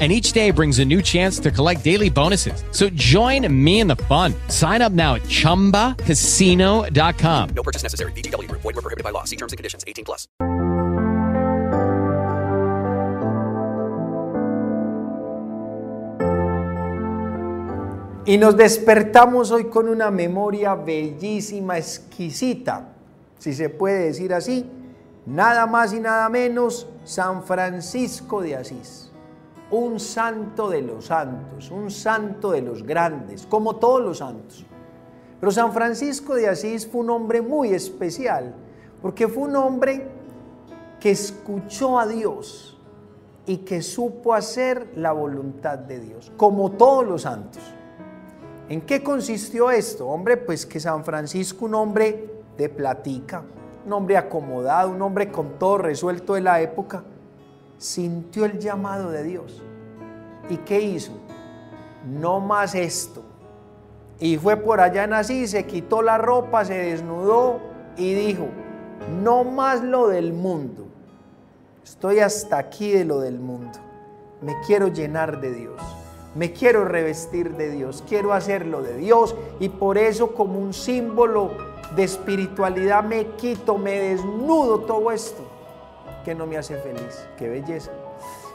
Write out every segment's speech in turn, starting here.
and each day brings a new chance to collect daily bonuses. So join me in the fun. Sign up now at ChumbaCasino.com. No purchase necessary. VGW. Void were prohibited by law. See terms and conditions. 18 plus. Y nos despertamos hoy con una memoria bellísima, exquisita, si se puede decir así, nada más y nada menos San Francisco de Asís un santo de los santos, un santo de los grandes, como todos los santos. Pero San Francisco de Asís fue un hombre muy especial, porque fue un hombre que escuchó a Dios y que supo hacer la voluntad de Dios, como todos los santos. ¿En qué consistió esto? Hombre, pues que San Francisco, un hombre de platica, un hombre acomodado, un hombre con todo resuelto de la época, sintió el llamado de Dios. ¿Y qué hizo? No más esto. Y fue por allá en así, se quitó la ropa, se desnudó y dijo, no más lo del mundo. Estoy hasta aquí de lo del mundo. Me quiero llenar de Dios. Me quiero revestir de Dios. Quiero hacerlo de Dios. Y por eso como un símbolo de espiritualidad me quito, me desnudo todo esto que no me hace feliz. Qué belleza.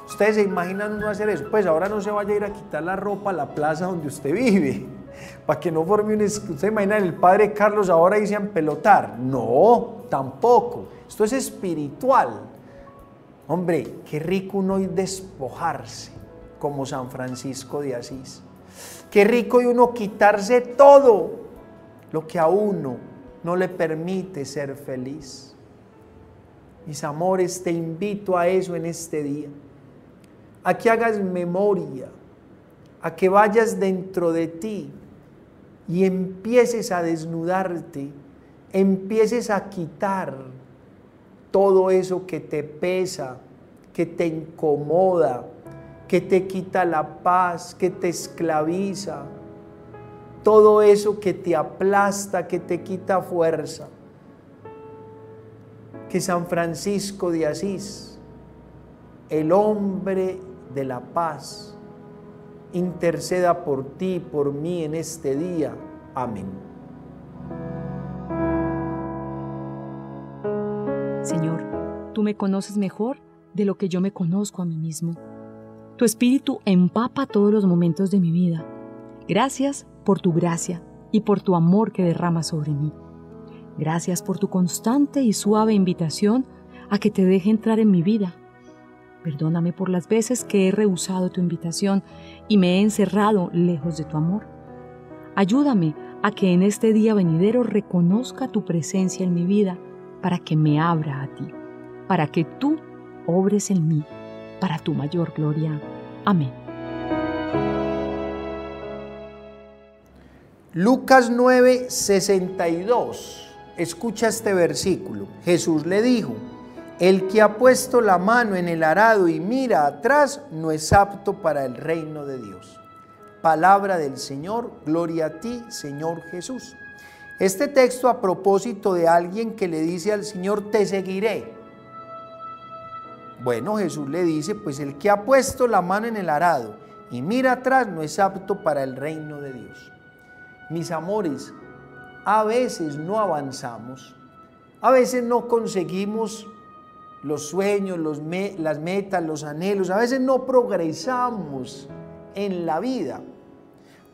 Ustedes se imaginan no hacer eso. Pues ahora no se vaya a ir a quitar la ropa a la plaza donde usted vive. Para que no forme un... Usted imagina el padre Carlos ahora dice pelotar. No, tampoco. Esto es espiritual. Hombre, qué rico uno y despojarse como San Francisco de Asís. Qué rico y uno quitarse todo lo que a uno no le permite ser feliz. Mis amores, te invito a eso en este día. A que hagas memoria, a que vayas dentro de ti y empieces a desnudarte, empieces a quitar todo eso que te pesa, que te incomoda, que te quita la paz, que te esclaviza, todo eso que te aplasta, que te quita fuerza que San Francisco de Asís, el hombre de la paz, interceda por ti por mí en este día. Amén. Señor, tú me conoces mejor de lo que yo me conozco a mí mismo. Tu espíritu empapa todos los momentos de mi vida. Gracias por tu gracia y por tu amor que derramas sobre mí. Gracias por tu constante y suave invitación a que te deje entrar en mi vida. Perdóname por las veces que he rehusado tu invitación y me he encerrado lejos de tu amor. Ayúdame a que en este día venidero reconozca tu presencia en mi vida para que me abra a ti, para que tú obres en mí, para tu mayor gloria. Amén. Lucas 9, 62 escucha este versículo. Jesús le dijo, el que ha puesto la mano en el arado y mira atrás no es apto para el reino de Dios. Palabra del Señor, gloria a ti, Señor Jesús. Este texto a propósito de alguien que le dice al Señor, te seguiré. Bueno, Jesús le dice, pues el que ha puesto la mano en el arado y mira atrás no es apto para el reino de Dios. Mis amores, a veces no avanzamos, a veces no conseguimos los sueños, los las metas, los anhelos, a veces no progresamos en la vida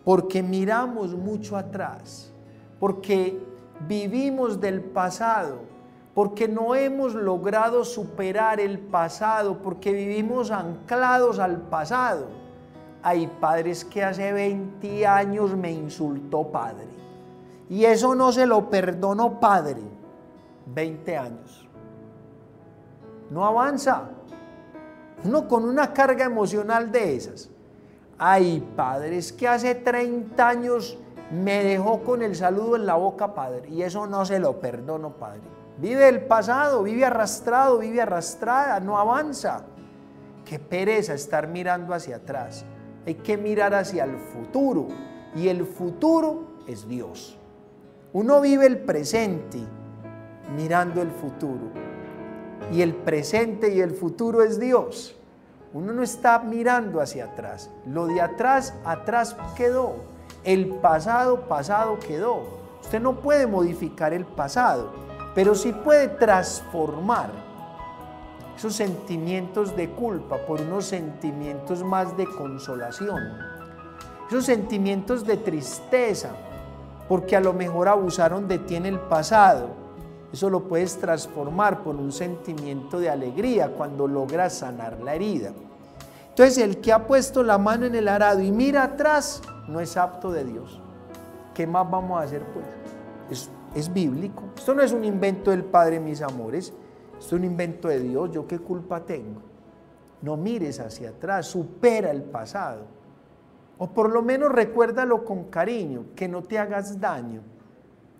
porque miramos mucho atrás, porque vivimos del pasado, porque no hemos logrado superar el pasado, porque vivimos anclados al pasado. Hay padres que hace 20 años me insultó padre. Y eso no se lo perdonó padre. 20 años. No avanza. Uno con una carga emocional de esas. Hay padres que hace 30 años me dejó con el saludo en la boca, padre. Y eso no se lo perdono, padre. Vive el pasado, vive arrastrado, vive arrastrada, no avanza. Qué pereza estar mirando hacia atrás. Hay que mirar hacia el futuro. Y el futuro es Dios. Uno vive el presente mirando el futuro. Y el presente y el futuro es Dios. Uno no está mirando hacia atrás. Lo de atrás, atrás quedó. El pasado, pasado quedó. Usted no puede modificar el pasado, pero sí puede transformar esos sentimientos de culpa por unos sentimientos más de consolación. Esos sentimientos de tristeza, porque a lo mejor abusaron de ti en el pasado. Eso lo puedes transformar por un sentimiento de alegría cuando logras sanar la herida. Entonces el que ha puesto la mano en el arado y mira atrás, no es apto de Dios. ¿Qué más vamos a hacer pues? Es, es bíblico. Esto no es un invento del Padre, mis amores. Esto es un invento de Dios. ¿Yo qué culpa tengo? No mires hacia atrás, supera el pasado. O por lo menos recuérdalo con cariño, que no te hagas daño.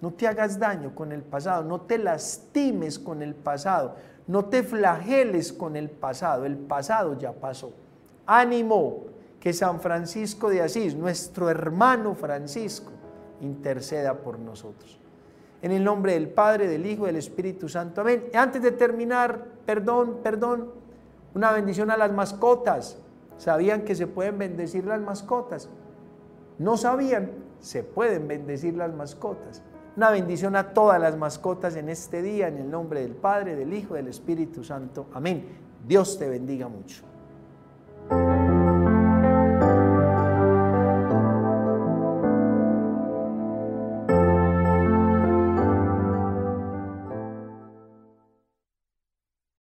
No te hagas daño con el pasado, no te lastimes con el pasado, no te flageles con el pasado. El pasado ya pasó. Ánimo, que San Francisco de Asís, nuestro hermano Francisco, interceda por nosotros. En el nombre del Padre, del Hijo y del Espíritu Santo. Amén. Y antes de terminar, perdón, perdón, una bendición a las mascotas. ¿Sabían que se pueden bendecir las mascotas? No sabían, se pueden bendecir las mascotas. Una bendición a todas las mascotas en este día, en el nombre del Padre, del Hijo del Espíritu Santo. Amén. Dios te bendiga mucho.